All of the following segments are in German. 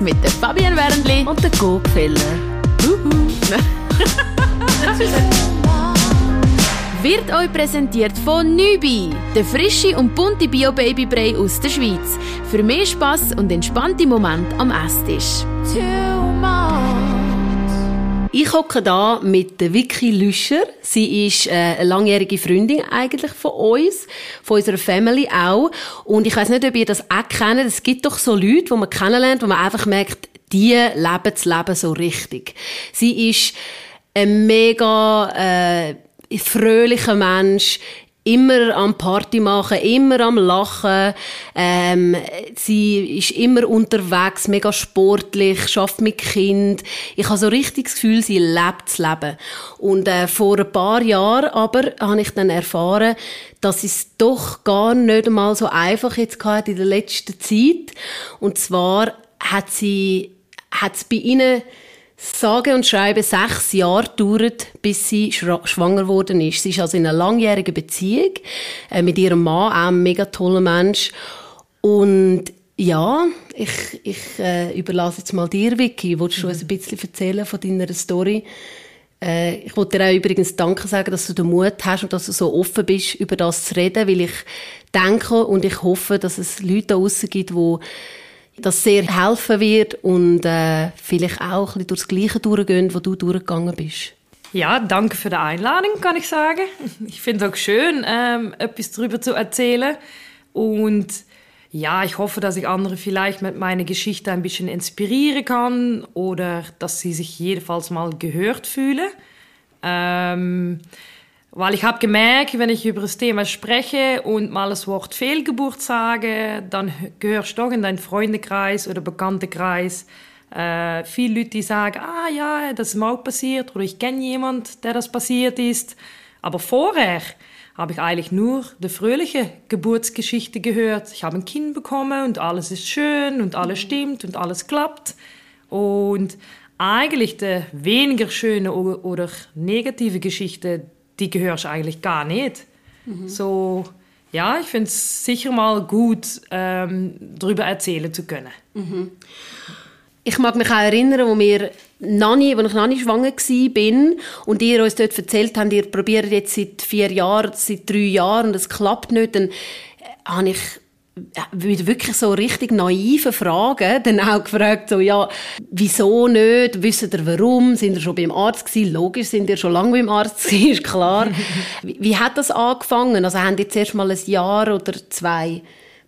mit der Fabian Wernli und der Gopfeller. Wird euch präsentiert von Nübi, der frische und bunte Bio-Babybrei aus der Schweiz. Für mehr Spass und entspannte Momente am Esstisch. Ich hocke da mit Vicky Lüscher. Sie ist äh, eine langjährige Freundin eigentlich von uns, von unserer Family auch. Und ich weiß nicht, ob ihr das auch kennt. Es gibt doch so Leute, die man kennenlernt, wo man einfach merkt, die leben das Leben so richtig. Sie ist ein mega äh, fröhlicher Mensch, immer am Party machen, immer am Lachen. Ähm, sie ist immer unterwegs, mega sportlich, schafft mit Kind. Ich habe so richtig das Gefühl, sie lebt das Leben. Und äh, vor ein paar Jahren aber habe ich dann erfahren, dass es doch gar nicht einmal so einfach jetzt in der letzten Zeit. Und zwar hat sie, hat es bei ihnen sage und schreibe sechs Jahre dauert, bis sie schwanger geworden ist. Sie ist also in einer langjährigen Beziehung äh, mit ihrem Mann, auch ein mega toller Mensch. Und ja, ich, ich äh, überlasse jetzt mal dir, Vicky. Willst du mhm. uns ein bisschen erzählen von deiner Story? Äh, ich wollte dir auch übrigens Danke sagen, dass du den Mut hast und dass du so offen bist, über das zu reden, weil ich denke und ich hoffe, dass es Leute da gibt, die das sehr helfen wird und äh, vielleicht auch ein bisschen durchs Gleiche durchgehen, wo du durchgegangen bist. Ja, danke für die Einladung, kann ich sagen. Ich finde es auch schön, ähm, etwas darüber zu erzählen. Und ja, ich hoffe, dass ich andere vielleicht mit meiner Geschichte ein bisschen inspirieren kann oder dass sie sich jedenfalls mal gehört fühlen. Ähm, weil ich habe gemerkt, wenn ich über das Thema spreche und mal das Wort Fehlgeburt sage, dann gehörst du doch in deinen Freundekreis oder Bekanntenkreis äh, viele Leute, die sagen, ah ja, das ist mir auch passiert oder ich kenne jemanden, der das passiert ist. Aber vorher habe ich eigentlich nur die fröhliche Geburtsgeschichte gehört. Ich habe ein Kind bekommen und alles ist schön und alles stimmt und alles klappt. Und eigentlich die weniger schöne oder negative Geschichte, die gehörst du eigentlich gar nicht. Mhm. So, ja, ich finde es sicher mal gut, ähm, darüber erzählen zu können. Mhm. Ich mag mich auch erinnern, wo wir Nani, als ich Nani schwanger war und ihr uns dort erzählt habt, ihr probiert jetzt seit vier Jahren, seit drei Jahren und es klappt nicht, dann habe ich würde wirklich so richtig naive Fragen dann auch gefragt, so, ja, wieso nicht? Wisst ihr warum? Sind ihr schon beim Arzt gewesen? Logisch, sind ihr schon lange beim Arzt gewesen, ist klar. wie, wie, hat das angefangen? Also haben die zuerst mal ein Jahr oder zwei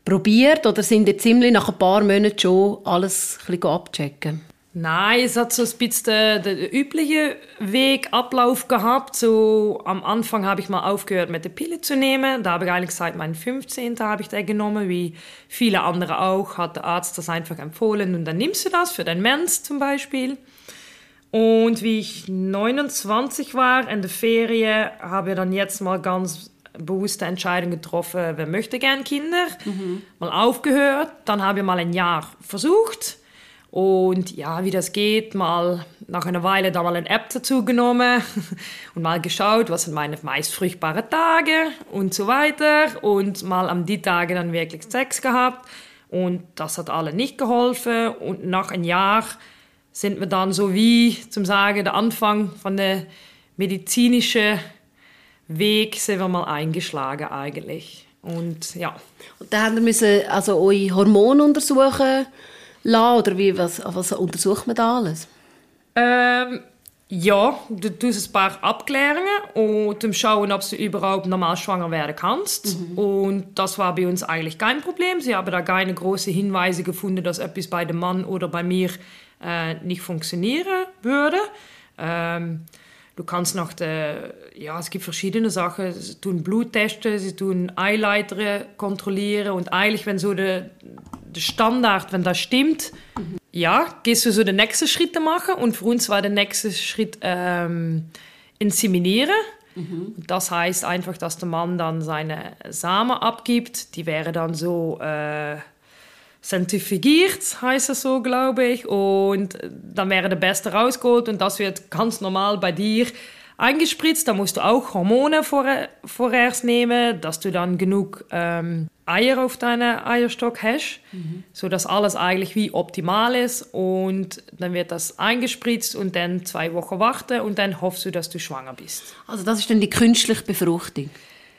probiert oder sind ihr ziemlich nach ein paar Monaten schon alles ein bisschen abchecken? Nein, es hat so ein bisschen den, den üblichen Wegablauf gehabt. So am Anfang habe ich mal aufgehört, mit der Pille zu nehmen. Da habe ich eigentlich seit meinem 15. habe ich den genommen, wie viele andere auch. Hat der Arzt das einfach empfohlen und dann nimmst du das für dein Mens zum Beispiel. Und wie ich 29 war in der Ferie, habe ich dann jetzt mal ganz bewusste Entscheidung getroffen, wer möchte gern Kinder. Mhm. Mal aufgehört, dann habe ich mal ein Jahr versucht und ja, wie das geht, mal nach einer Weile da mal eine App dazu genommen und mal geschaut, was sind meine meist fruchtbaren Tage und so weiter. Und mal am die Tage dann wirklich Sex gehabt. Und das hat alle nicht geholfen. Und nach einem Jahr sind wir dann so wie, zum Sagen, der Anfang von der medizinischen Weg sind wir mal eingeschlagen eigentlich. Und ja. Und da haben wir also eure Hormone untersuchen lassen? Oder wie, was, was untersucht man da alles? Ähm, ja, du tust ein paar Abklärungen und um schauen, ob du überhaupt normal schwanger werden kannst. Mhm. Und das war bei uns eigentlich kein Problem. Sie haben da keine großen Hinweise gefunden, dass etwas bei dem Mann oder bei mir äh, nicht funktionieren würde. Ähm, du kannst noch, de, ja, es gibt verschiedene Sachen. Sie tun Bluttests, sie tun Eileiter kontrollieren und eigentlich, wenn so der der Standard, wenn das stimmt, mhm. ja, gehst du so die nächsten Schritte machen. Und für uns war der nächste Schritt ähm, inseminieren. Mhm. Das heißt einfach, dass der Mann dann seine Samen abgibt. Die wäre dann so äh, zentrifugiert, heißt das so, glaube ich. Und dann wäre der Beste rausgeholt und das wird ganz normal bei dir eingespritzt. Da musst du auch Hormone vor, vorerst nehmen, dass du dann genug ähm, Eier auf deinem Eierstock hast, mhm. so dass alles eigentlich wie optimal ist und dann wird das eingespritzt und dann zwei Wochen warten und dann hoffst du, dass du schwanger bist. Also das ist dann die künstliche Befruchtung?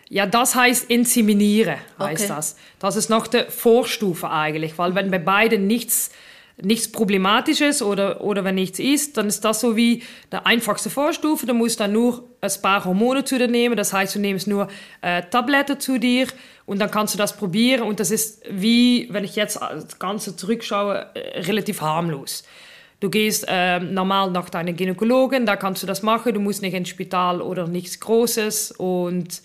Ja, das heißt inseminieren, heißt okay. das. Das ist noch die Vorstufe eigentlich, weil wenn bei beiden nichts nichts Problematisches oder, oder wenn nichts ist, dann ist das so wie der einfachste Vorstufe. Du musst dann nur ein paar Hormone zu dir nehmen. Das heißt, du nimmst nur äh, Tabletten zu dir und dann kannst du das probieren. Und das ist wie, wenn ich jetzt das Ganze zurückschaue, äh, relativ harmlos. Du gehst äh, normal nach deiner Gynäkologin, da kannst du das machen. Du musst nicht ins Spital oder nichts Großes und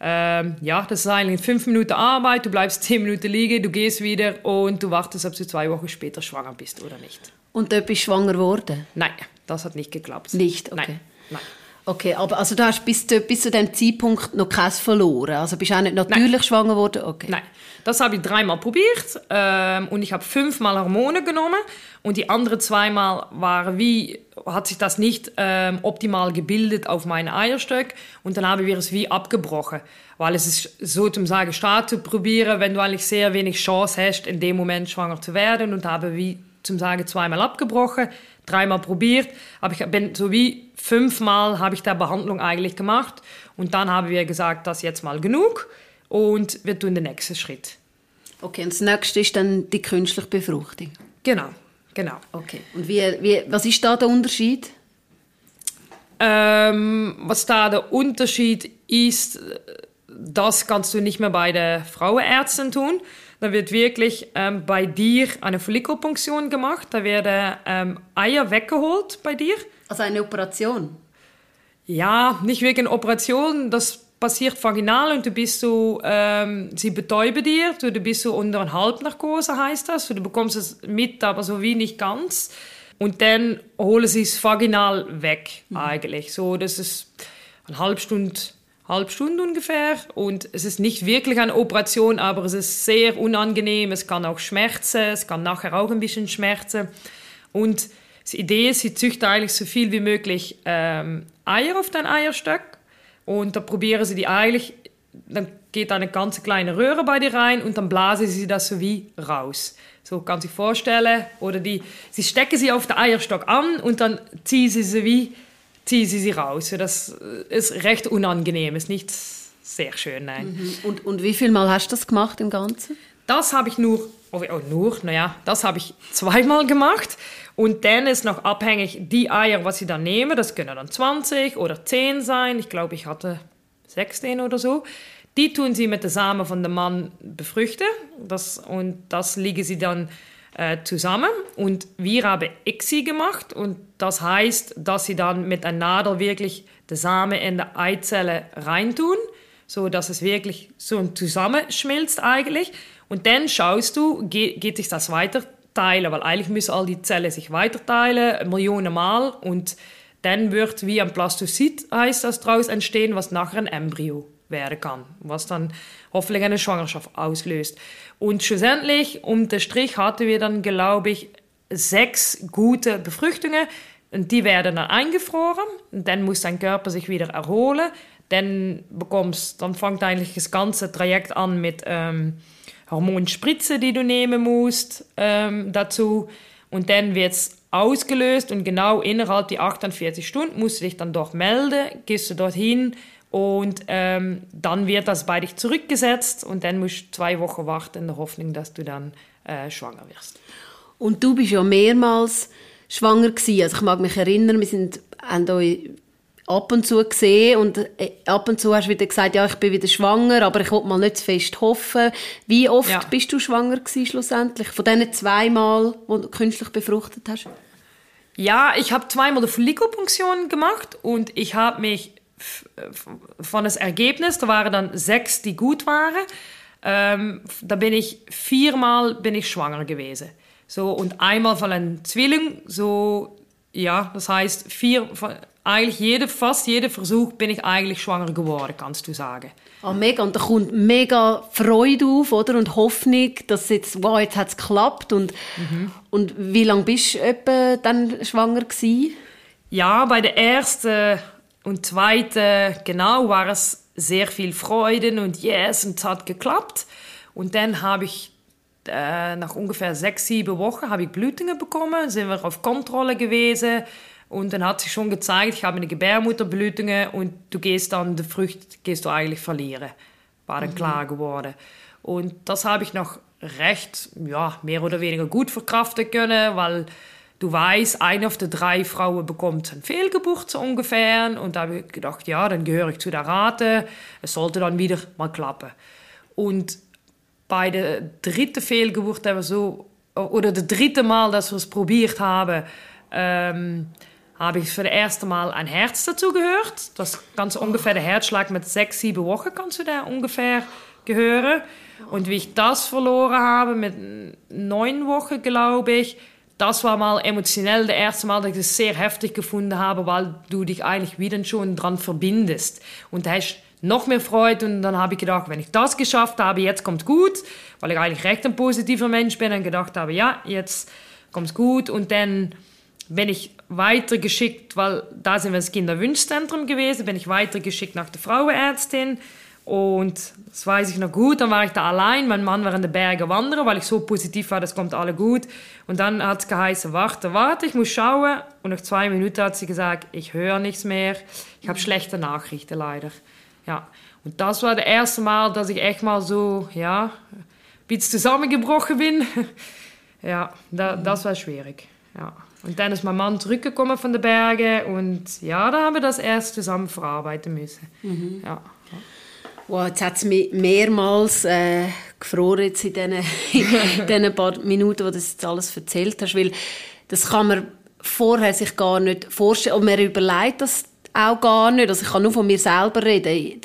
ähm, ja, das ist eigentlich fünf Minuten Arbeit, du bleibst zehn Minuten liegen, du gehst wieder und du wartest, ob du zwei Wochen später schwanger bist oder nicht. Und dort bist du schwanger geworden? Nein, das hat nicht geklappt. Nicht? Okay. Nein. Nein. Okay, aber also du hast bis, zu, bis zu dem Zeitpunkt noch keins verloren? Also bist du auch nicht natürlich Nein. schwanger geworden? Okay. Nein, das habe ich dreimal probiert ähm, und ich habe fünfmal Hormone genommen. Und die anderen zweimal waren wie, hat sich das nicht ähm, optimal gebildet auf meine Eierstöcke und dann haben wir es wie abgebrochen. Weil es ist so zum sagen, Start zu probieren, wenn du eigentlich sehr wenig Chance hast, in dem Moment schwanger zu werden. Und habe wie zum sagen zweimal abgebrochen, dreimal probiert, aber ich bin so wie fünfmal habe ich da Behandlung eigentlich gemacht. Und dann haben wir gesagt, das jetzt mal genug und wir tun den nächsten Schritt. Okay, und das nächste ist dann die künstliche Befruchtung. Genau, genau. Okay. Und wie, wie, was ist da der Unterschied? Ähm, was da der Unterschied ist, das kannst du nicht mehr bei der Frauenärztin tun. Da wird wirklich ähm, bei dir eine Follikelpunktion gemacht. Da werden ähm, Eier weggeholt bei dir. Also eine Operation? Ja, nicht wegen Operation. Das passiert vaginal und du bist so, ähm, sie betäuben dir, du, du bist so unter einer Halbnarkose heißt das, du bekommst es mit, aber so wie nicht ganz. Und dann holen sie es vaginal weg mhm. eigentlich. So, das ist eine halbe Stunde, halbe Stunde ungefähr und es ist nicht wirklich eine Operation, aber es ist sehr unangenehm, es kann auch schmerzen, es kann nachher auch ein bisschen schmerzen und die Idee ist, sie züchtet eigentlich so viel wie möglich ähm, Eier auf dein Eierstöck und da probieren sie die eigentlich, dann geht eine ganz kleine Röhre bei dir rein und dann blasen sie das so wie raus. So kann sich vorstellen. Oder die, sie stecken sie auf den Eierstock an und dann ziehen sie sie wie, ziehen sie sie raus. Das ist recht unangenehm, ist nicht sehr schön, nein. Mhm. Und, und wie viel Mal hast du das gemacht im Ganzen? Das habe ich nur, oh, nur, naja, das habe ich zweimal gemacht. Und dann ist noch abhängig, die Eier, was ich dann nehme, das können dann 20 oder 10 sein. Ich glaube, ich hatte 16 oder so. Die tun sie mit den Samen von dem Mann befruchten. Das, und das legen sie dann äh, zusammen. Und wir haben ICSI gemacht. Und das heißt, dass sie dann mit einer Nadel wirklich den Samen in die Eizelle reintun, so dass es wirklich so zusammenschmilzt eigentlich. Und dann schaust du, geht, geht sich das weiter teilen, weil eigentlich müssen all die Zellen sich weiterteilen, Millionen Mal und dann wird wie ein Plastocyt, heißt das, daraus entstehen, was nachher ein Embryo werden kann, was dann hoffentlich eine Schwangerschaft auslöst. Und schlussendlich, um den Strich, hatten wir dann, glaube ich, sechs gute Befruchtungen und die werden dann eingefroren und dann muss dein Körper sich wieder erholen. Dann bekommst, dann fängt eigentlich das ganze Trajekt an mit ähm, Hormonspritze, die du nehmen musst ähm, dazu. Und dann wird es ausgelöst und genau innerhalb der 48 Stunden musst du dich dann doch melden, gehst du dorthin und ähm, dann wird das bei dich zurückgesetzt und dann musst du zwei Wochen warten in der Hoffnung, dass du dann äh, schwanger wirst. Und du bist ja mehrmals schwanger gewesen. Also ich mag mich erinnern, wir sind haben euch ab und zu gesehen und äh, ab und zu hast du wieder gesagt, ja, ich bin wieder schwanger, aber ich wollte mal nicht zu fest hoffen. Wie oft ja. bist du schwanger gewesen, schlussendlich? Von diesen zweimal, wo du künstlich befruchtet hast? Ja, ich habe zweimal eine Follikelpunktion gemacht und ich habe mich von das Ergebnis, da waren dann sechs, die gut waren, ähm, da bin ich viermal bin ich schwanger gewesen. So, und einmal von einem Zwilling, so, ja, das heißt, vier, eigentlich jede, fast jeder Versuch bin ich eigentlich schwanger geworden, kannst du sagen. Ah, mega. Und da kommt mega Freude auf, oder? Und Hoffnung, dass jetzt, wow, jetzt hat es geklappt. Und, mhm. und wie lange bist du etwa dann schwanger gewesen? Ja, bei der ersten und zweiten, genau, war es sehr viel Freude und yes, und es hat geklappt. Und dann habe ich äh, nach ungefähr sechs, sieben Wochen habe ich Blutungen bekommen, sind wir auf Kontrolle gewesen und dann hat sich schon gezeigt, ich habe eine Gebärmutterblutungen und du gehst dann, die Frucht gehst du eigentlich verlieren. War dann mhm. klar geworden. Und das habe ich noch recht, ja, mehr oder weniger gut verkraften können, weil du weißt, eine auf der drei Frauen bekommt eine Fehlgeburt so ungefähr. Und da habe ich gedacht, ja, dann gehöre ich zu der Rate. Es sollte dann wieder mal klappen. Und bei der dritten Fehlgeburt haben wir so, oder das dritte Mal, dass wir es probiert haben, ähm, habe ich für das erste Mal ein Herz dazu gehört. Das ganz ungefähr der Herzschlag mit sechs, sieben Wochen kannst du da ungefähr gehören. Und wie ich das verloren habe mit neun Wochen, glaube ich, das war mal emotionell das erste Mal, dass ich das sehr heftig gefunden habe, weil du dich eigentlich wieder schon dran verbindest. Und da hast noch mehr Freude und dann habe ich gedacht, wenn ich das geschafft habe, jetzt kommt gut, weil ich eigentlich recht ein positiver Mensch bin und gedacht habe, ja, jetzt kommt gut und dann bin ich weitergeschickt, weil da sind wir das Kinderwunschzentrum gewesen, bin ich weitergeschickt nach der Frauenärztin und das weiß ich noch gut, dann war ich da allein, mein Mann war in den Bergen wandern, weil ich so positiv war, das kommt alle gut und dann hat es geheißen, warte, warte, ich muss schauen und nach zwei Minuten hat sie gesagt, ich höre nichts mehr, ich habe schlechte Nachrichten leider. Ja, und das war das erste Mal, dass ich echt mal so, ja, ein bisschen zusammengebrochen bin. ja, da, das war schwierig. Ja. Und dann ist mein Mann zurückgekommen von den Bergen und ja, da haben wir das erst zusammen verarbeiten müssen. Mhm. Ja. Wow, jetzt hat es mich mehrmals äh, gefroren jetzt in diesen, in diesen paar Minuten, wo du das jetzt alles erzählt hast, weil das kann man vorher sich gar nicht vorstellen und man überlegt das auch gar nicht. Also ich kann nur von mir selber reden.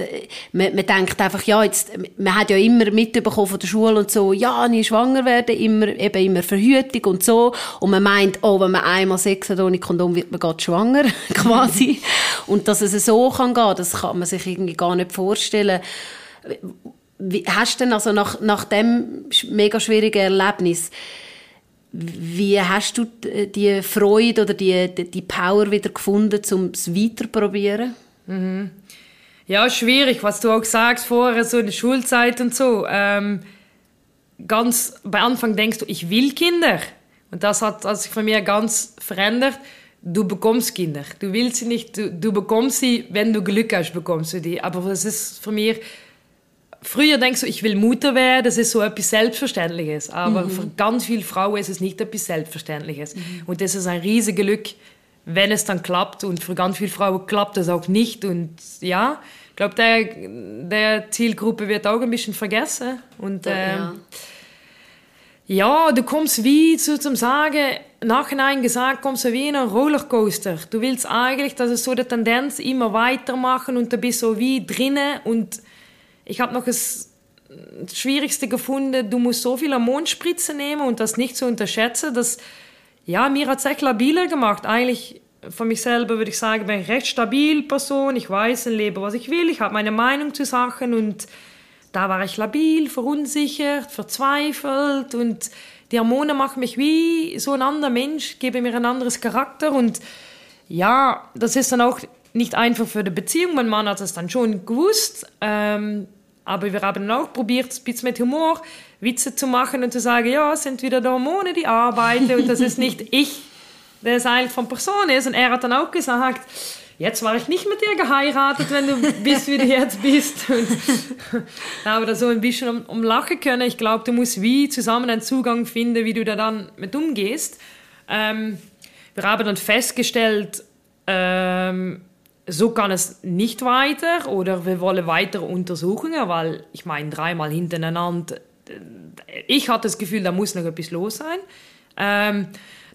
Man, man denkt einfach, ja, jetzt, man hat ja immer mitbekommen von der Schule und so, ja, nie schwanger werden, immer, eben immer Verhütung und so. Und man meint, oh, wenn man einmal Sex hat ohne Kondom, wird man gerade schwanger, quasi. und dass es so kann gehen, das kann man sich irgendwie gar nicht vorstellen. Wie, hast du denn also nach, nach dem mega schwierigen Erlebnis, wie hast du die Freude oder die, die Power wieder gefunden, um es weiterzuprobieren? Mhm. Ja, schwierig, was du auch sagst vorher, so in der Schulzeit und so. Ähm, ganz bei Anfang denkst du, ich will Kinder. Und das hat sich von mir ganz verändert. Du bekommst Kinder. Du willst sie nicht, du, du bekommst sie, wenn du Glück hast, bekommst du die. Aber das ist für mich früher denkst du, ich will Mutter werden, das ist so etwas Selbstverständliches. Aber mhm. für ganz viele Frauen ist es nicht etwas Selbstverständliches. Mhm. Und das ist ein riesiges Glück, wenn es dann klappt. Und für ganz viele Frauen klappt das auch nicht. Und ja, ich glaube, der, der Zielgruppe wird auch ein bisschen vergessen. Und äh, ja. ja. du kommst wie zu, zum Sagen, nachhinein gesagt, kommst du wie in einen Rollercoaster. Du willst eigentlich, dass es so die Tendenz immer weitermachen und du bist so wie drinnen und ich habe noch das Schwierigste gefunden, du musst so viel Hormonspritze nehmen und das nicht zu unterschätzen. Das, ja, mir hat es echt labiler gemacht. Eigentlich von mich selber würde ich sagen, bin ich recht stabil Person. Ich weiß und lebe, was ich will. Ich habe meine Meinung zu Sachen und da war ich labil, verunsichert, verzweifelt und die Hormone machen mich wie so ein anderer Mensch, geben mir ein anderes Charakter und ja, das ist dann auch nicht einfach für die Beziehung. Mein Mann hat es dann schon gewusst. Ähm, aber wir haben auch probiert, ein bisschen mit Humor Witze zu machen und zu sagen, ja, es sind wieder die Hormone, die arbeiten und das ist nicht ich, der es eigentlich von Person ist. Und er hat dann auch gesagt, jetzt war ich nicht mit dir geheiratet, wenn du bist, wie du jetzt bist. Und da haben wir da so ein bisschen um, um lachen können. Ich glaube, du musst wie zusammen einen Zugang finden, wie du da dann mit umgehst. Ähm, wir haben dann festgestellt, ähm, so kann es nicht weiter oder wir wollen weitere Untersuchungen, weil ich meine, dreimal hintereinander, ich hatte das Gefühl, da muss noch etwas los sein. Ähm,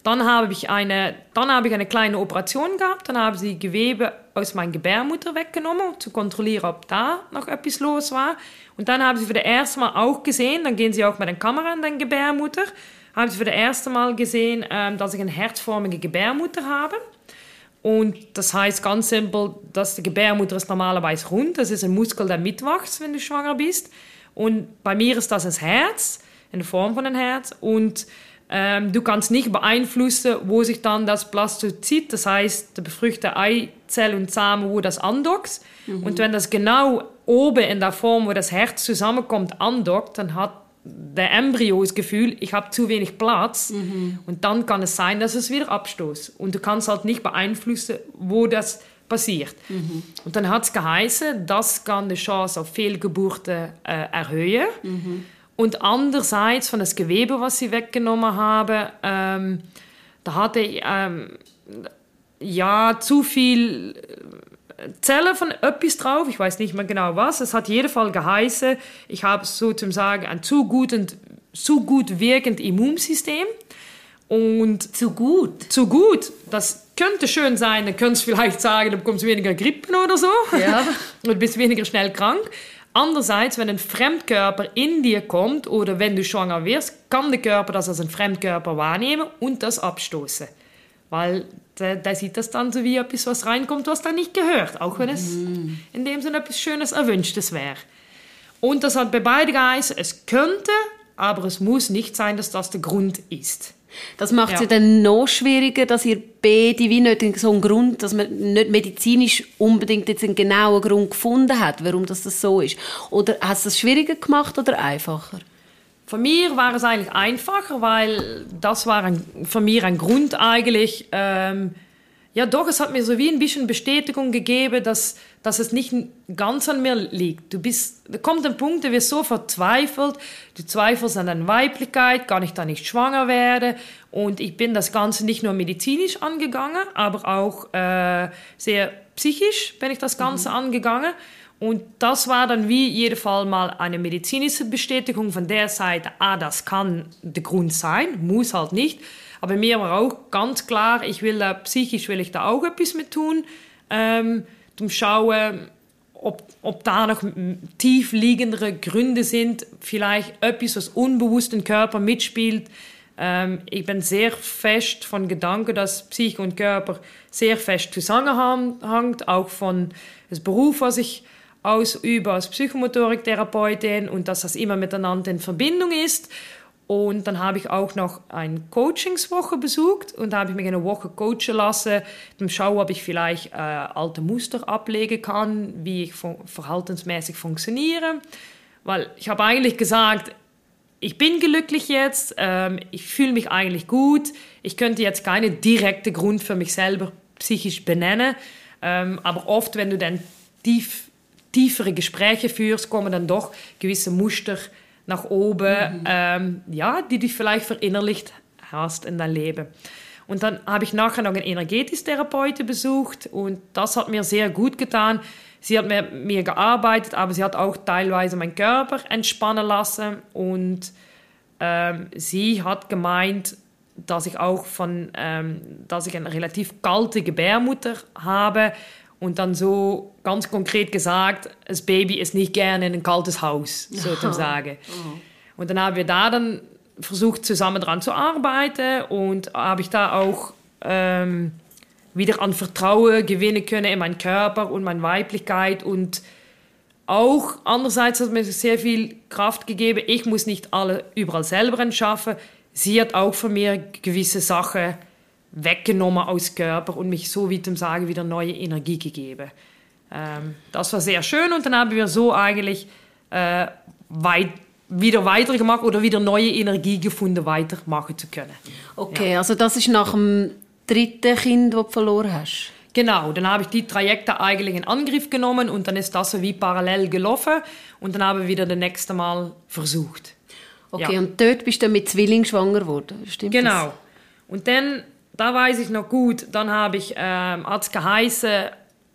dann habe ich eine, dann habe ich eine kleine Operation gehabt, dann haben sie Gewebe aus meiner Gebärmutter weggenommen, um zu kontrollieren, ob da noch etwas los war. Und dann haben sie für das erste Mal auch gesehen, dann gehen sie auch mit der Kamera in deine Gebärmutter, haben sie für das erste Mal gesehen, ähm, dass ich eine herzförmige Gebärmutter habe. Und das heißt ganz simpel, dass die Gebärmutter ist normalerweise rund. Das ist ein Muskel, der mitwächst, wenn du schwanger bist. Und bei mir ist das das Herz, in der Form von einem Herz. Und ähm, du kannst nicht beeinflussen, wo sich dann das Blastozyt, das heißt der befruchtete Eizelle und Samen, wo das andockt. Mhm. Und wenn das genau oben in der Form, wo das Herz zusammenkommt, andockt, dann hat der Embryo das Gefühl, ich habe zu wenig Platz mhm. und dann kann es sein, dass es wieder abstoßt. Und du kannst halt nicht beeinflussen, wo das passiert. Mhm. Und dann hat es geheißen, das kann die Chance auf Fehlgeburten äh, erhöhen. Mhm. Und andererseits von das Gewebe, was sie weggenommen haben, ähm, da hatte ich ähm, ja zu viel Zellen von etwas drauf, ich weiß nicht mehr genau was. Es hat jeden Fall geheißen, ich habe sozusagen ein zu gut, und, zu gut wirkend Immunsystem. Und zu gut? Zu gut. Das könnte schön sein, dann könntest du vielleicht sagen, du bekommst weniger Grippen oder so. Ja. und bist weniger schnell krank. Andererseits, wenn ein Fremdkörper in dir kommt oder wenn du schwanger wirst, kann der Körper das als ein Fremdkörper wahrnehmen und das abstoßen. Weil der, der sieht das dann so wie etwas, was reinkommt, was da nicht gehört. Auch wenn es mhm. in dem Sinne etwas Schönes, Erwünschtes wäre. Und das hat bei beiden geheißen, es könnte, aber es muss nicht sein, dass das der Grund ist. Das macht es ja. ja dann noch schwieriger, dass ihr beide wie nicht so einen Grund, dass man nicht medizinisch unbedingt jetzt einen genauen Grund gefunden hat, warum das, das so ist. Oder hast du es schwieriger gemacht oder einfacher? Für mir war es eigentlich einfacher, weil das war ein, für mich ein Grund eigentlich, ähm, ja doch, es hat mir so wie ein bisschen Bestätigung gegeben, dass, dass es nicht ganz an mir liegt. Du bist, da kommt ein Punkt, der wird so verzweifelt, du zweifelst an deiner Weiblichkeit, kann ich da nicht schwanger werden? Und ich bin das Ganze nicht nur medizinisch angegangen, aber auch äh, sehr psychisch bin ich das Ganze mhm. angegangen. Und das war dann wie jeden Fall mal eine medizinische Bestätigung von der Seite, ah, das kann der Grund sein, muss halt nicht. Aber mir war auch ganz klar, ich will da, psychisch will ich da auch etwas mit tun, ähm, zum schauen, ob, ob da noch tief liegendere Gründe sind, vielleicht etwas, was unbewusst im Körper mitspielt. Ähm, ich bin sehr fest von Gedanken, dass Psyche und Körper sehr fest zusammenhängt, auch von dem Beruf, was ich ausübe als Psychomotoriktherapeutin und dass das immer miteinander in Verbindung ist. Und dann habe ich auch noch eine Coachingswoche besucht und da habe ich mich eine Woche coachen lassen, um schauen, ob ich vielleicht äh, alte Muster ablegen kann, wie ich verhaltensmäßig funktioniere. Weil ich habe eigentlich gesagt, ich bin glücklich jetzt, ähm, ich fühle mich eigentlich gut, ich könnte jetzt keinen direkten Grund für mich selber psychisch benennen, ähm, aber oft, wenn du dann tief, tiefere Gespräche führst, kommen dann doch gewisse Muster nach oben, mhm. ähm, ja, die du vielleicht verinnerlicht hast in dein Leben. Und dann habe ich nachher noch einen Energetisch-Therapeuten besucht und das hat mir sehr gut getan. Sie hat mit mir gearbeitet, aber sie hat auch teilweise meinen Körper entspannen lassen und ähm, sie hat gemeint, dass ich auch von, ähm, dass ich eine relativ kalte Gebärmutter habe und dann so ganz konkret gesagt, das Baby ist nicht gerne in ein kaltes Haus, sozusagen. Oh. Und dann haben wir da dann versucht, zusammen dran zu arbeiten und habe ich da auch ähm, wieder an Vertrauen gewinnen können in meinen Körper und meine Weiblichkeit und auch andererseits hat mir sehr viel Kraft gegeben. Ich muss nicht alle überall selber entschaffen. Sie hat auch von mir gewisse Sachen weggenommen aus Körper und mich so wie zum Sagen wieder neue Energie gegeben. Ähm, das war sehr schön und dann haben wir so eigentlich äh, weit, wieder weitergemacht oder wieder neue Energie gefunden, weitermachen zu können. Okay, ja. also das ist nach dem dritten Kind, das du verloren hast? Genau, dann habe ich die Trajekte eigentlich in Angriff genommen und dann ist das so wie parallel gelaufen und dann haben wir wieder das nächste Mal versucht. Okay, ja. und dort bist du mit Zwilling schwanger geworden, stimmt Genau. Das? Und dann da weiß ich noch gut, dann habe ich ähm, als geheißen,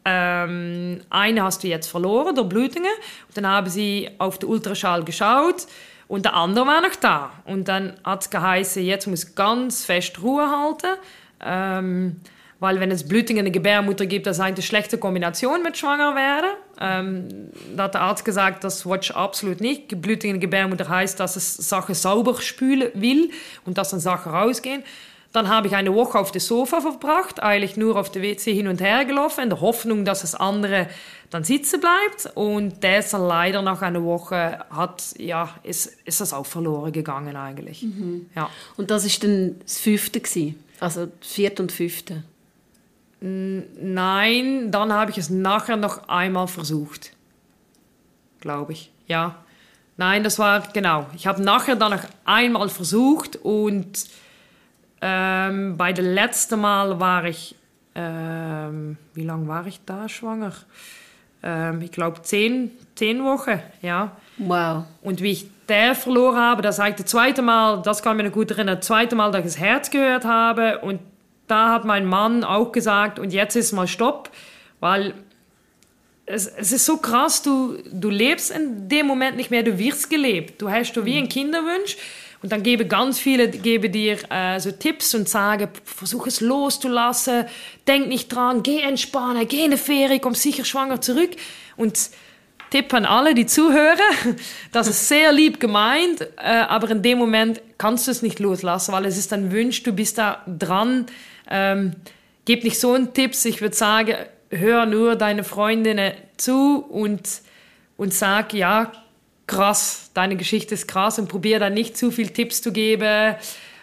ähm, eine hast du jetzt verloren durch Blutungen. Und dann haben sie auf den Ultraschall geschaut und der andere war noch da. Und dann hat es geheißen, jetzt muss ganz fest Ruhe halten. Ähm, weil wenn es Blutungen in der Gebärmutter gibt, das ist eine schlechte Kombination mit schwanger werden. Ähm, da hat der Arzt gesagt, das watch absolut nicht. Blutungen in der Gebärmutter heißt, dass es Sachen sauber spülen will und dass dann Sachen rausgehen. Dann habe ich eine Woche auf dem Sofa verbracht, eigentlich nur auf der WC hin und her gelaufen, in der Hoffnung, dass das andere dann sitzen bleibt. Und das leider nach einer Woche hat, ja, ist, ist das auch verloren gegangen eigentlich. Mhm. Ja. Und das ist dann das fünfte gewesen? Also das vierte und fünfte? Nein, dann habe ich es nachher noch einmal versucht. Glaube ich, ja. Nein, das war, genau. Ich habe nachher dann noch einmal versucht und ähm, bei dem letzten Mal war ich, ähm, wie lange war ich da schwanger? Ähm, ich glaube zehn, zehn Wochen, ja. Wow. Und wie ich der verloren habe, das war das zweite Mal, das kann ich mir noch gut erinnern, das zweite Mal, dass ich das Herz gehört habe und da hat mein Mann auch gesagt, und jetzt ist mal Stopp, weil es, es ist so krass, du, du lebst in dem Moment nicht mehr, du wirst gelebt. Du hast du wie ein Kinderwunsch und dann gebe ganz viele gebe dir äh, so Tipps und sage, versuch es loszulassen, denk nicht dran, geh entspannen, geh in eine Ferie, komm sicher schwanger zurück. Und Tipp an alle, die zuhören, das ist sehr lieb gemeint, äh, aber in dem Moment kannst du es nicht loslassen, weil es ist ein Wunsch, du bist da dran. Ähm, gib nicht so einen Tipps, ich würde sagen, hör nur deine Freundinnen zu und, und sag, ja, krass, deine Geschichte ist krass und probier dann nicht zu viel Tipps zu geben,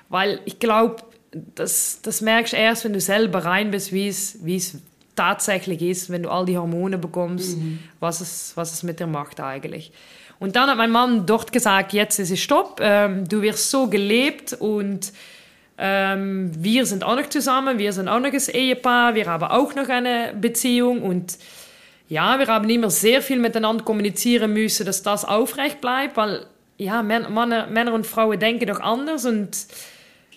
weil ich glaube, das, das merkst du erst, wenn du selber rein bist, wie es, wie es tatsächlich ist, wenn du all die Hormone bekommst, mhm. was, es, was es mit dir macht eigentlich. Und dann hat mein Mann dort gesagt, jetzt ist es Stopp, ähm, du wirst so gelebt und ähm, wir sind auch noch zusammen, wir sind auch noch ein Ehepaar, wir haben auch noch eine Beziehung und ja, wir haben immer sehr viel miteinander kommunizieren müssen, dass das aufrecht bleibt, weil ja, Männer, Männer und Frauen denken doch anders und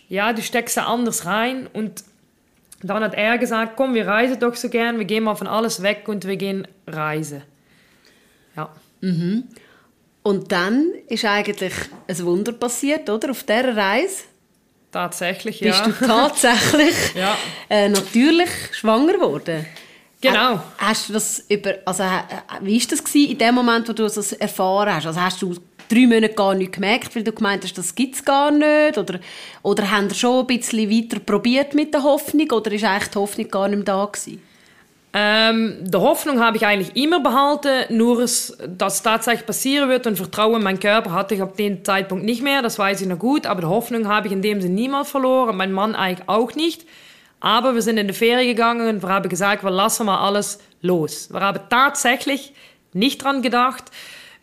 ja, du steckst da anders rein und dann hat er gesagt, komm, wir reisen doch so gern, wir gehen mal von alles weg und wir gehen reisen. Ja. Mhm. Und dann ist eigentlich ein Wunder passiert, oder? Auf dieser Reise. Tatsächlich, ja. Bist du tatsächlich ja. äh, natürlich schwanger geworden? Genau. Hast du das über, also, wie war das in dem Moment, wo du das erfahren hast? Also hast du drei Monate gar nicht gemerkt, weil du gemeint hast, das gibt es gar nicht? Oder, oder haben wir schon ein bisschen weiter probiert mit der Hoffnung? Oder ist eigentlich die Hoffnung gar nicht mehr da gewesen? Ähm, die Hoffnung habe ich eigentlich immer behalten, nur dass es tatsächlich passieren wird und Vertrauen in meinen Körper hatte ich ab dem Zeitpunkt nicht mehr, das weiß ich noch gut, aber die Hoffnung habe ich in dem Sinne niemals verloren, mein Mann eigentlich auch nicht. Aber wir sind in die Ferien gegangen und wir haben gesagt, wir lassen mal alles los. Wir haben tatsächlich nicht dran gedacht.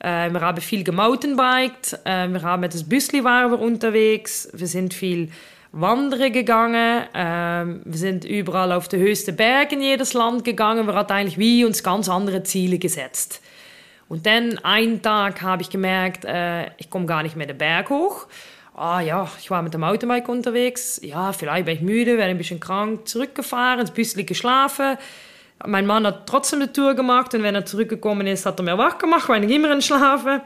Äh, wir haben viel gemountainbiked, äh, wir haben mit das Büsli waren wir unterwegs, wir sind viel wandern gegangen, äh, wir sind überall auf die höchsten Berge in jedes Land gegangen, wir hatten eigentlich wie uns ganz andere Ziele gesetzt. Und dann einen Tag habe ich gemerkt, äh, ich komme gar nicht mehr den Berg hoch. Ah ja, ich war mit dem Mountainbike unterwegs. Ja, vielleicht bin ich müde, werde ein bisschen krank, zurückgefahren, ins Büsli geschlafen. Mein Mann hat trotzdem die Tour gemacht und wenn er zurückgekommen ist, hat er mir wach gemacht, weil ich immer Schlafen.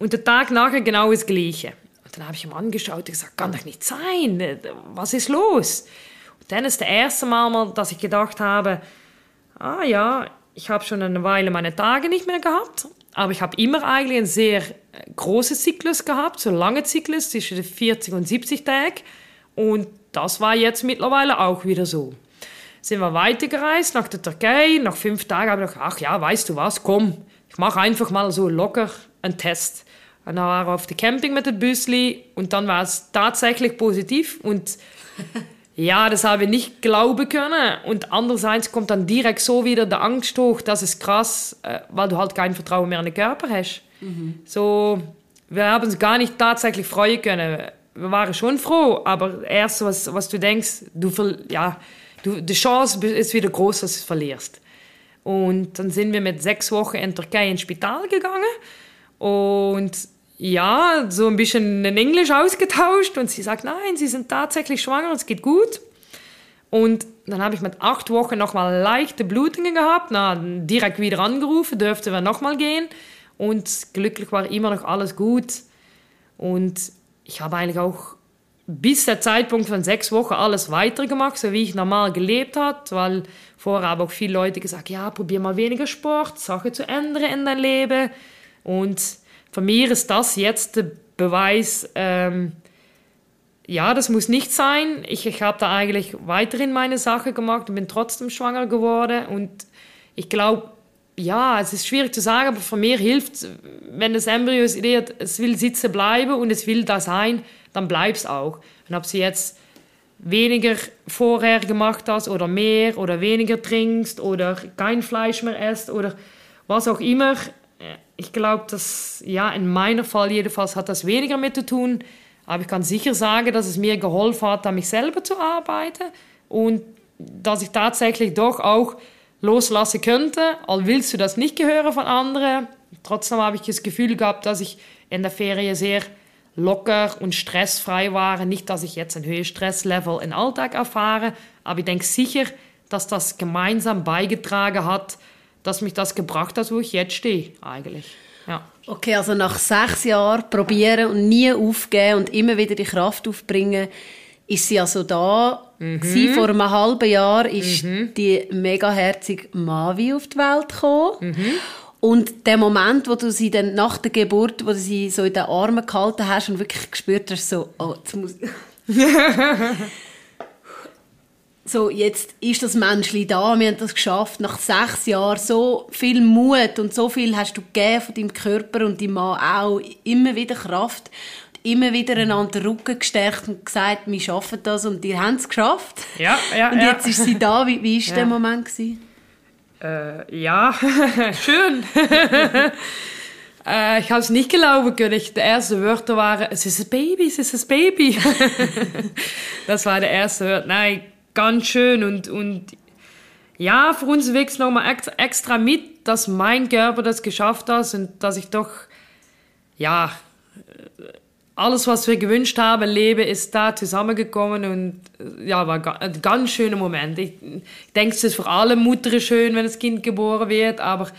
Und der Tag nachher genau das Gleiche. Und dann habe ich ihm angeschaut und gesagt, kann doch nicht sein, was ist los? Und dann ist das erste Mal, dass ich gedacht habe, ah ja, ich habe schon eine Weile meine Tage nicht mehr gehabt, aber ich habe immer eigentlich einen sehr großen Zyklus gehabt, so lange Zyklus zwischen 40 und 70 Tagen. Und das war jetzt mittlerweile auch wieder so sind wir weitergereist nach der Türkei. Nach fünf Tagen habe ich gedacht, ach ja, weißt du was, komm, ich mache einfach mal so locker einen Test. Und dann war ich auf dem Camping mit dem Büsli und dann war es tatsächlich positiv und ja, das habe ich nicht glauben können. Und andererseits kommt dann direkt so wieder der Angst hoch, das ist krass, äh, weil du halt kein Vertrauen mehr in den Körper hast. Mhm. So, wir haben uns gar nicht tatsächlich freuen können. Wir waren schon froh, aber erst was, was du denkst, du, ja, du, die Chance ist wieder groß, dass du es verlierst. Und dann sind wir mit sechs Wochen in Türkei ins Spital gegangen und ja, so ein bisschen in Englisch ausgetauscht und sie sagt, nein, sie sind tatsächlich schwanger, es geht gut. Und dann habe ich mit acht Wochen nochmal leichte Blutungen gehabt, na, direkt wieder angerufen, dürfte wir nochmal gehen und glücklich war immer noch alles gut. Und ich habe eigentlich auch bis der Zeitpunkt von sechs Wochen alles weitergemacht, so wie ich normal gelebt habe, weil vorher haben auch viele Leute gesagt, ja, probier mal weniger Sport, Sachen zu ändern in dein Leben. Und für mich ist das jetzt der Beweis, ähm, ja, das muss nicht sein. Ich, ich habe da eigentlich weiterhin meine Sache gemacht und bin trotzdem schwanger geworden. Und ich glaube, ja, es ist schwierig zu sagen, aber für mich hilft, wenn das Embryo es will sitzen bleiben und es will da sein, dann bleibst auch. Und ob sie jetzt weniger vorher gemacht hast oder mehr oder weniger trinkst oder kein Fleisch mehr isst oder was auch immer, ich glaube, dass, ja, in meinem Fall jedenfalls hat das weniger mit zu tun. Aber ich kann sicher sagen, dass es mir geholfen hat, an mich selber zu arbeiten und dass ich tatsächlich doch auch loslassen könnte. All willst du das nicht gehören von anderen. Trotzdem habe ich das Gefühl gehabt, dass ich in der Ferie sehr locker und stressfrei war. Nicht, dass ich jetzt ein höheres Stresslevel im Alltag erfahre, aber ich denke sicher, dass das gemeinsam beigetragen hat, dass mich das gebracht hat, wo ich jetzt stehe, eigentlich. Ja. Okay, also nach sechs Jahren probieren und nie aufgeben und immer wieder die Kraft aufbringen, ist sie also da. Mhm. Vor einem halben Jahr ist mhm. die megaherzige Mavi auf die Welt gekommen. Mhm. Und der Moment, wo du sie dann nach der Geburt, wo du sie so in den Armen gehalten hast und wirklich gespürt hast, so, oh, jetzt muss so, jetzt ist das Menschli da, wir haben das geschafft, nach sechs Jahren, so viel Mut und so viel hast du gegeben von deinem Körper und deinem Mann auch, immer wieder Kraft, immer wieder einander den Rücken gestärkt und gesagt, wir schaffen das und die haben es geschafft. Ja, ja, Und jetzt ja. ist sie da, wie, wie ja. der Moment gewesen? Äh, ja, schön. äh, ich habe es nicht glauben können. Ich, die ersten Wörter waren, es ist ein Baby, es ist ein Baby. das war der erste Wort. Nein, ganz schön und, und ja, für uns wächst nochmal extra mit, dass mein Körper das geschafft hat und dass ich doch, ja, alles, was wir gewünscht haben, Leben ist da zusammengekommen und ja, war ein ganz schöner Moment. Ich, ich denke, es ist für alle Mutter schön, wenn das Kind geboren wird, aber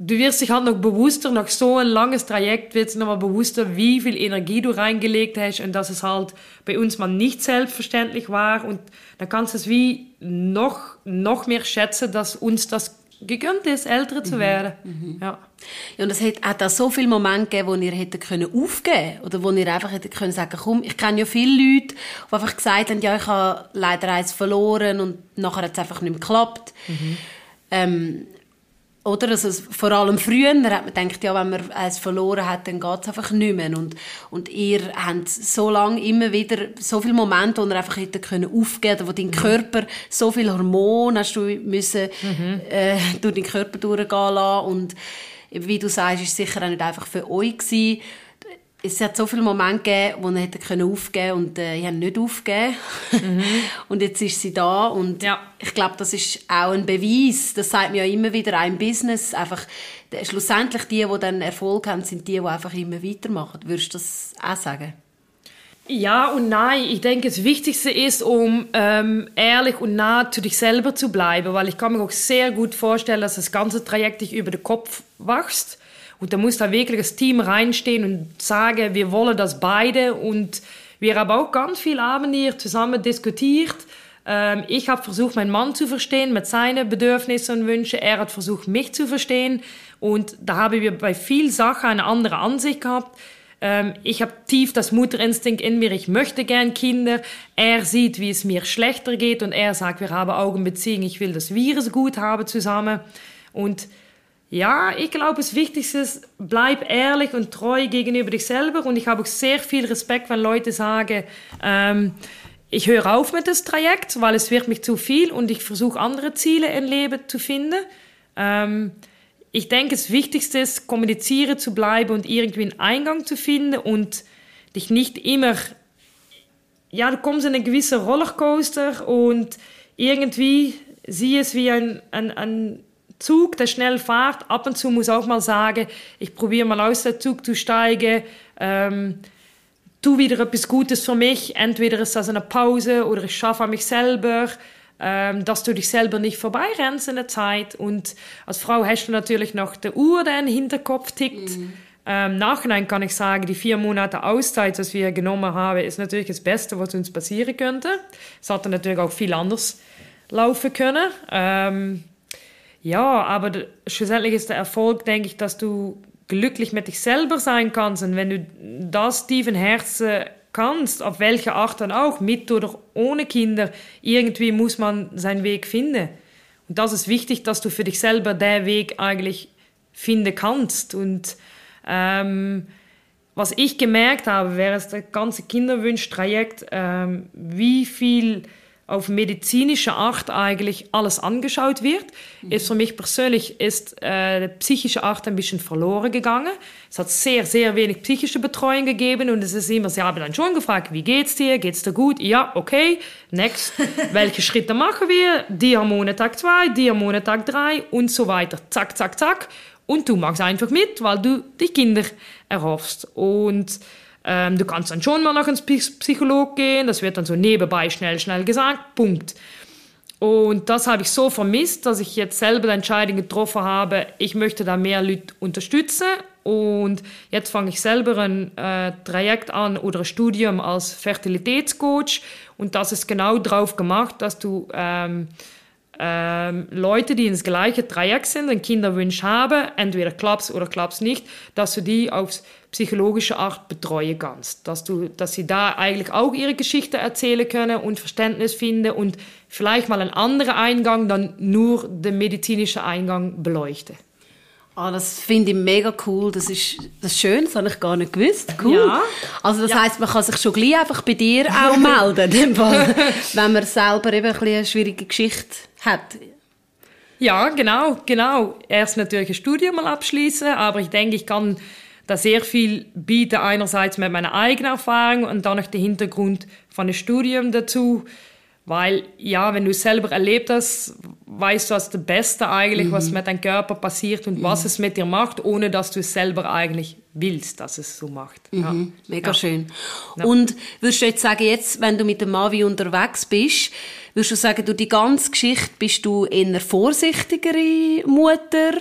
du wirst dich halt noch bewusster, nach so ein langes Trajekt wird es nochmal bewusster, wie viel Energie du reingelegt hast und dass es halt bei uns mal nicht selbstverständlich war und dann kannst du es wie noch, noch mehr schätzen, dass uns das gegönnt ist, älter zu mhm. werden. Mhm. Ja. ja, und es hat auch da so viele Momente gegeben, wo ihr hättet können aufgeben oder wo ihr einfach hättet können sagen, komm, ich kenne ja viele Leute, die einfach gesagt haben, ja, ich habe leider eins verloren und nachher hat es einfach nicht mehr geklappt. Mhm. Ähm, oder? Also, vor allem früher hat man gedacht, ja, wenn man es verloren hat, dann geht es einfach nicht mehr. Und, und ihr habt so lange immer wieder so viele Momente, wo ihr einfach hätte können aufgeben wo dein Körper so viel Hormone hast du müssen, mhm. äh, durch deinen Körper durchgehen lassen. Und wie du sagst, ist es sicher auch nicht einfach für euch gewesen es hat so viele Momente gegeben, wo er hätte können aufgeben und äh, ich habe nicht aufgegeben. Mhm. und jetzt ist sie da und ja. ich glaube, das ist auch ein Beweis. Das sagt mir ja immer wieder ein Business. Einfach schlussendlich die, die dann Erfolg haben, sind die, die einfach immer weitermachen. Würdest du das auch sagen? Ja und nein. Ich denke, das Wichtigste ist, um ähm, ehrlich und nah zu dich selber zu bleiben, weil ich kann mir auch sehr gut vorstellen, dass das ganze Trajekt dich über den Kopf wächst und da muss da wirklich das Team reinstehen und sagen, wir wollen das beide. Und wir haben auch ganz viel Abend hier zusammen diskutiert. Ähm, ich habe versucht, meinen Mann zu verstehen mit seinen Bedürfnissen und Wünschen. Er hat versucht, mich zu verstehen. Und da haben wir bei vielen Sachen eine andere Ansicht gehabt. Ähm, ich habe tief das Mutterinstinkt in mir. Ich möchte gern Kinder. Er sieht, wie es mir schlechter geht. Und er sagt, wir haben Augenbeziehung. Ich will, dass wir es gut haben zusammen. Und ja, ich glaube, das Wichtigste ist, bleib ehrlich und treu gegenüber dich selber. Und ich habe auch sehr viel Respekt, wenn Leute sagen, ähm, ich höre auf mit das Trajekt, weil es wird mich zu viel und ich versuche andere Ziele im Leben zu finden. Ähm, ich denke, das Wichtigste ist, kommunizieren zu bleiben und irgendwie einen Eingang zu finden und dich nicht immer, ja, du kommst in einen gewissen Rollercoaster und irgendwie sieh es wie ein, ein, ein Zug, der schnell fährt. Ab und zu muss auch mal sagen, ich probiere mal aus dem Zug zu steigen. Ähm, tu wieder etwas Gutes für mich. Entweder ist das eine Pause oder ich schaffe an mich selber. Ähm, dass du dich selber nicht vorbeirennst in der Zeit. Und als Frau hast du natürlich noch die Uhr, der im Hinterkopf tickt. Mhm. Ähm, Nachhinein kann ich sagen, die vier Monate Auszeit, die wir genommen haben, ist natürlich das Beste, was uns passieren könnte. Es hätte natürlich auch viel anders laufen können. Ähm, ja, aber schlussendlich ist der Erfolg, denke ich, dass du glücklich mit dich selber sein kannst. Und wenn du das tief im Herzen kannst, auf welche Art dann auch, mit oder ohne Kinder, irgendwie muss man seinen Weg finden. Und das ist wichtig, dass du für dich selber den Weg eigentlich finden kannst. Und ähm, was ich gemerkt habe, während das ganze Kinderwunsch-Trajekt, ähm, wie viel auf medizinische Art eigentlich alles angeschaut wird, mhm. ist für mich persönlich ist äh, die psychische Art ein bisschen verloren gegangen. Es hat sehr, sehr wenig psychische Betreuung gegeben und es ist immer, sie haben dann schon gefragt, wie geht's dir, geht's dir gut? Ja, okay, next. Welche Schritte machen wir? Die Hormone Tag 2, die Hormone Tag 3 und so weiter. Zack, zack, zack. Und du machst einfach mit, weil du die Kinder erhoffst. Und ähm, du kannst dann schon mal noch ins Psycholog gehen, das wird dann so nebenbei schnell, schnell gesagt, Punkt. Und das habe ich so vermisst, dass ich jetzt selber die Entscheidung getroffen habe, ich möchte da mehr Leute unterstützen. Und jetzt fange ich selber ein äh, Trajekt an oder ein Studium als Fertilitätscoach. Und das ist genau drauf gemacht, dass du ähm, ähm, Leute, die ins gleiche Dreieck sind, einen Kinderwunsch haben, entweder klappst oder klappst nicht, dass du die aufs psychologische Art betreuen kannst. Dass, du, dass sie da eigentlich auch ihre Geschichte erzählen können und Verständnis finden und vielleicht mal einen anderen Eingang, dann nur den medizinischen Eingang beleuchten. Ah, das finde ich mega cool. Das ist, das ist schön, das habe ich gar nicht gewusst. Cool. Ja. Also das ja. heißt, man kann sich schon gleich einfach bei dir auch melden, dem Fall, wenn man selber eben ein eine schwierige Geschichte hat. Ja, genau, genau. Erst natürlich ein Studium mal abschließen, aber ich denke, ich kann da sehr viel bieten. Einerseits mit meiner eigenen Erfahrung und dann noch der Hintergrund von dem Studium dazu. Weil, ja, wenn du es selber erlebt hast, weißt du als der Beste eigentlich, mhm. was mit deinem Körper passiert und mhm. was es mit dir macht, ohne dass du es selber eigentlich willst, dass es so macht. Mhm. Ja. Mega ja. schön. Ja. Und würdest du jetzt sagen, jetzt, wenn du mit dem Mavi unterwegs bist, würdest du sagen, du die ganze Geschichte bist du eher vorsichtigere Mutter?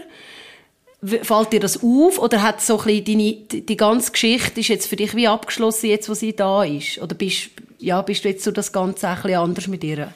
Fällt dir das auf? Oder hat so ein deine, die ganze Geschichte ist jetzt für dich wie abgeschlossen, jetzt wo sie da ist? Oder bist, ja, bist du jetzt so das Ganze ein bisschen anders mit ihr?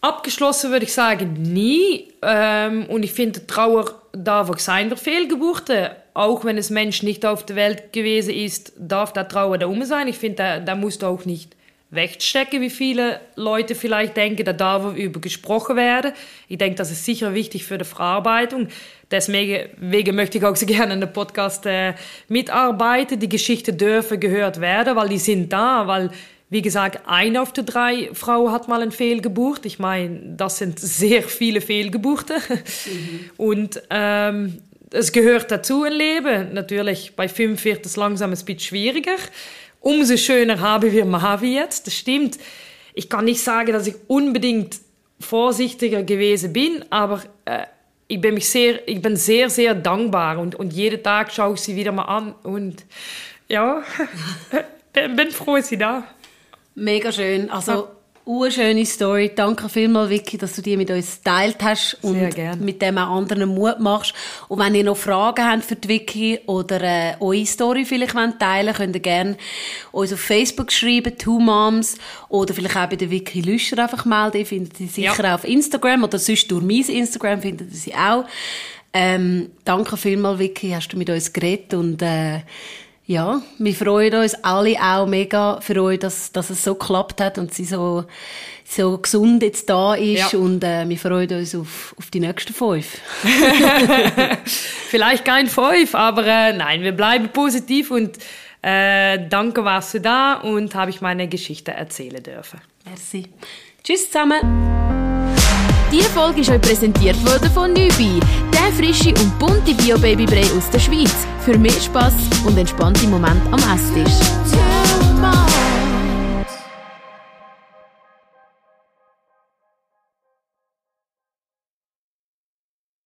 Abgeschlossen würde ich sagen, nie. Ähm, und ich finde, Trauer darf auch sein der Fehlgeburten. Auch wenn es Mensch nicht auf der Welt gewesen ist, darf der Trauer da um sein. Ich finde, da, da musst du auch nicht wegstecken, wie viele Leute vielleicht denken, da darf über gesprochen werden. Ich denke, das ist sicher wichtig für die Verarbeitung. Deswegen möchte ich auch so gerne in der Podcast äh, mitarbeiten. Die Geschichte dürfen gehört werden, weil die sind da, weil wie gesagt, eine auf der drei Frauen hat mal eine Fehlgeburt. Ich meine, das sind sehr viele Fehlgeburten. Mhm. Und ähm, es gehört dazu im Leben. Natürlich, bei fünf wird es langsam ein bisschen schwieriger. Umso schöner haben wir Mavi jetzt. Das stimmt. Ich kann nicht sagen, dass ich unbedingt vorsichtiger gewesen bin, aber äh, ich bin mich sehr, ich bin sehr, sehr dankbar und, und jeden Tag schaue ich sie wieder mal an und ja, bin froh, dass sie da. Mega schön. Also, eine schöne Story. Danke vielmals, Vicky, dass du die mit uns geteilt hast und mit dem auch anderen Mut machst. Und wenn ihr noch Fragen habt für die Vicky oder äh, eure Story vielleicht wollt teilen könnt ihr gerne uns auf Facebook schreiben, Two Moms, oder vielleicht auch bei der Vicky Lüscher einfach melden. Ihr findet sie sicher ja. auch auf Instagram oder sonst durch mein Instagram findet ihr sie auch. Ähm, danke vielmals, Vicky, hast du mit uns geredet und äh, ja, wir freuen uns alle auch mega für euch, dass, dass es so geklappt hat und sie so, so gesund jetzt da ist. Ja. Und äh, wir freuen uns auf, auf die nächsten fünf. Vielleicht kein fünf, aber äh, nein, wir bleiben positiv und äh, danke warst du da und habe ich meine Geschichte erzählen dürfen. Merci. Tschüss zusammen. Diese Folge ist euch präsentiert worden von Nübi, der frische und bunte Bio-Baby-Brei aus der Schweiz. Für mehr Spass und entspannte Momente am Esstisch.